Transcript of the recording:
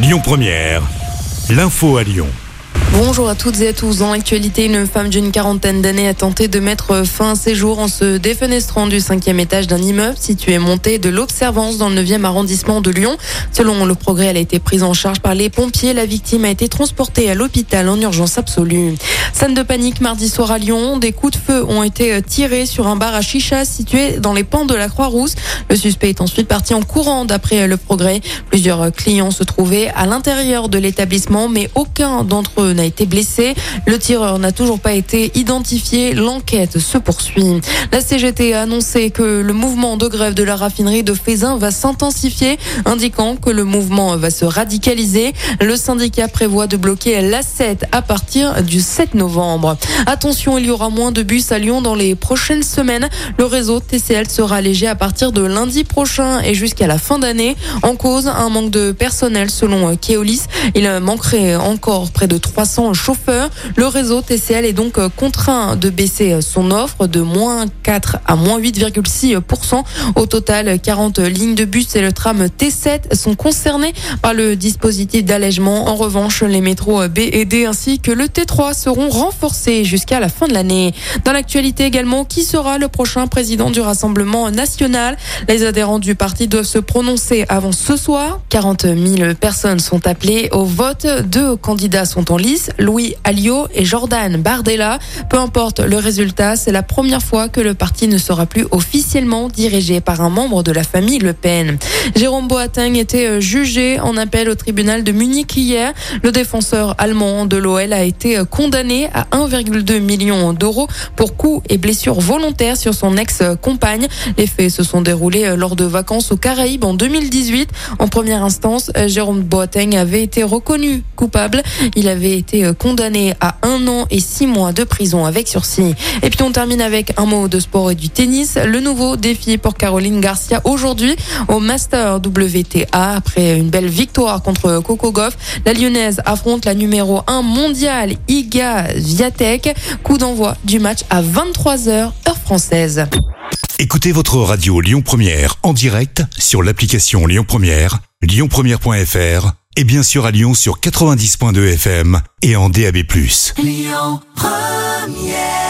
Lyon Première, l'info à Lyon. Bonjour à toutes et à tous. Dans l'actualité, une femme d'une quarantaine d'années a tenté de mettre fin à ses jours en se défenestrant du cinquième étage d'un immeuble situé monté de l'Observance dans le 9e arrondissement de Lyon. Selon le progrès, elle a été prise en charge par les pompiers. La victime a été transportée à l'hôpital en urgence absolue. Scène de panique mardi soir à Lyon. Des coups de feu ont été tirés sur un bar à chicha situé dans les pans de la Croix-Rousse. Le suspect est ensuite parti en courant d'après le progrès. Plusieurs clients se trouvaient à l'intérieur de l'établissement, mais aucun d'entre eux n'a été blessé. Le tireur n'a toujours pas été identifié. L'enquête se poursuit. La CGT a annoncé que le mouvement de grève de la raffinerie de Fézin va s'intensifier, indiquant que le mouvement va se radicaliser. Le syndicat prévoit de bloquer l'A7 à partir du 7 novembre. Attention, il y aura moins de bus à Lyon dans les prochaines semaines. Le réseau TCL sera allégé à partir de lundi prochain et jusqu'à la fin d'année. En cause, un manque de personnel selon Keolis. Il manquerait encore près de 300 chauffeurs. Le réseau TCL est donc contraint de baisser son offre de moins 4 à moins 8,6%. Au total, 40 lignes de bus et le tram T7 sont concernés par le dispositif d'allègement. En revanche, les métros B et D ainsi que le T3 seront renforcés jusqu'à la fin de l'année. Dans l'actualité également, qui sera le prochain président du Rassemblement national? Les adhérents du parti doivent se prononcer avant ce soir. 40 000 personnes sont appelées au vote. Deux candidats sont en lice. Louis Alliot et Jordan Bardella. Peu importe le résultat, c'est la première fois que le parti ne sera plus officiellement dirigé par un membre de la famille Le Pen. Jérôme Boateng était euh, jugé en appel au tribunal de Munich hier. Le défenseur allemand de l'OL a été euh, à 1,2 million d'euros pour coups et blessures volontaires sur son ex-compagne. Les faits se sont déroulés euh, lors de vacances aux Caraïbes en 2018. En première instance, Jérôme Boateng avait été reconnu coupable. Il avait été euh, condamné à un an et six mois de prison avec sursis. Et puis on termine avec un mot de sport et du tennis. Le nouveau défi pour Caroline Garcia aujourd'hui au Master WTA après une belle victoire contre Coco Goff. La Lyonnaise affronte la numéro 1 mondiale Iga Viatek. Coup d'envoi du match à 23h heure française. Écoutez votre radio Lyon Première en direct sur l'application Lyon Première, lyonpremière.fr et bien sûr à Lyon sur 90.2 FM et en DAB+. Lyon Première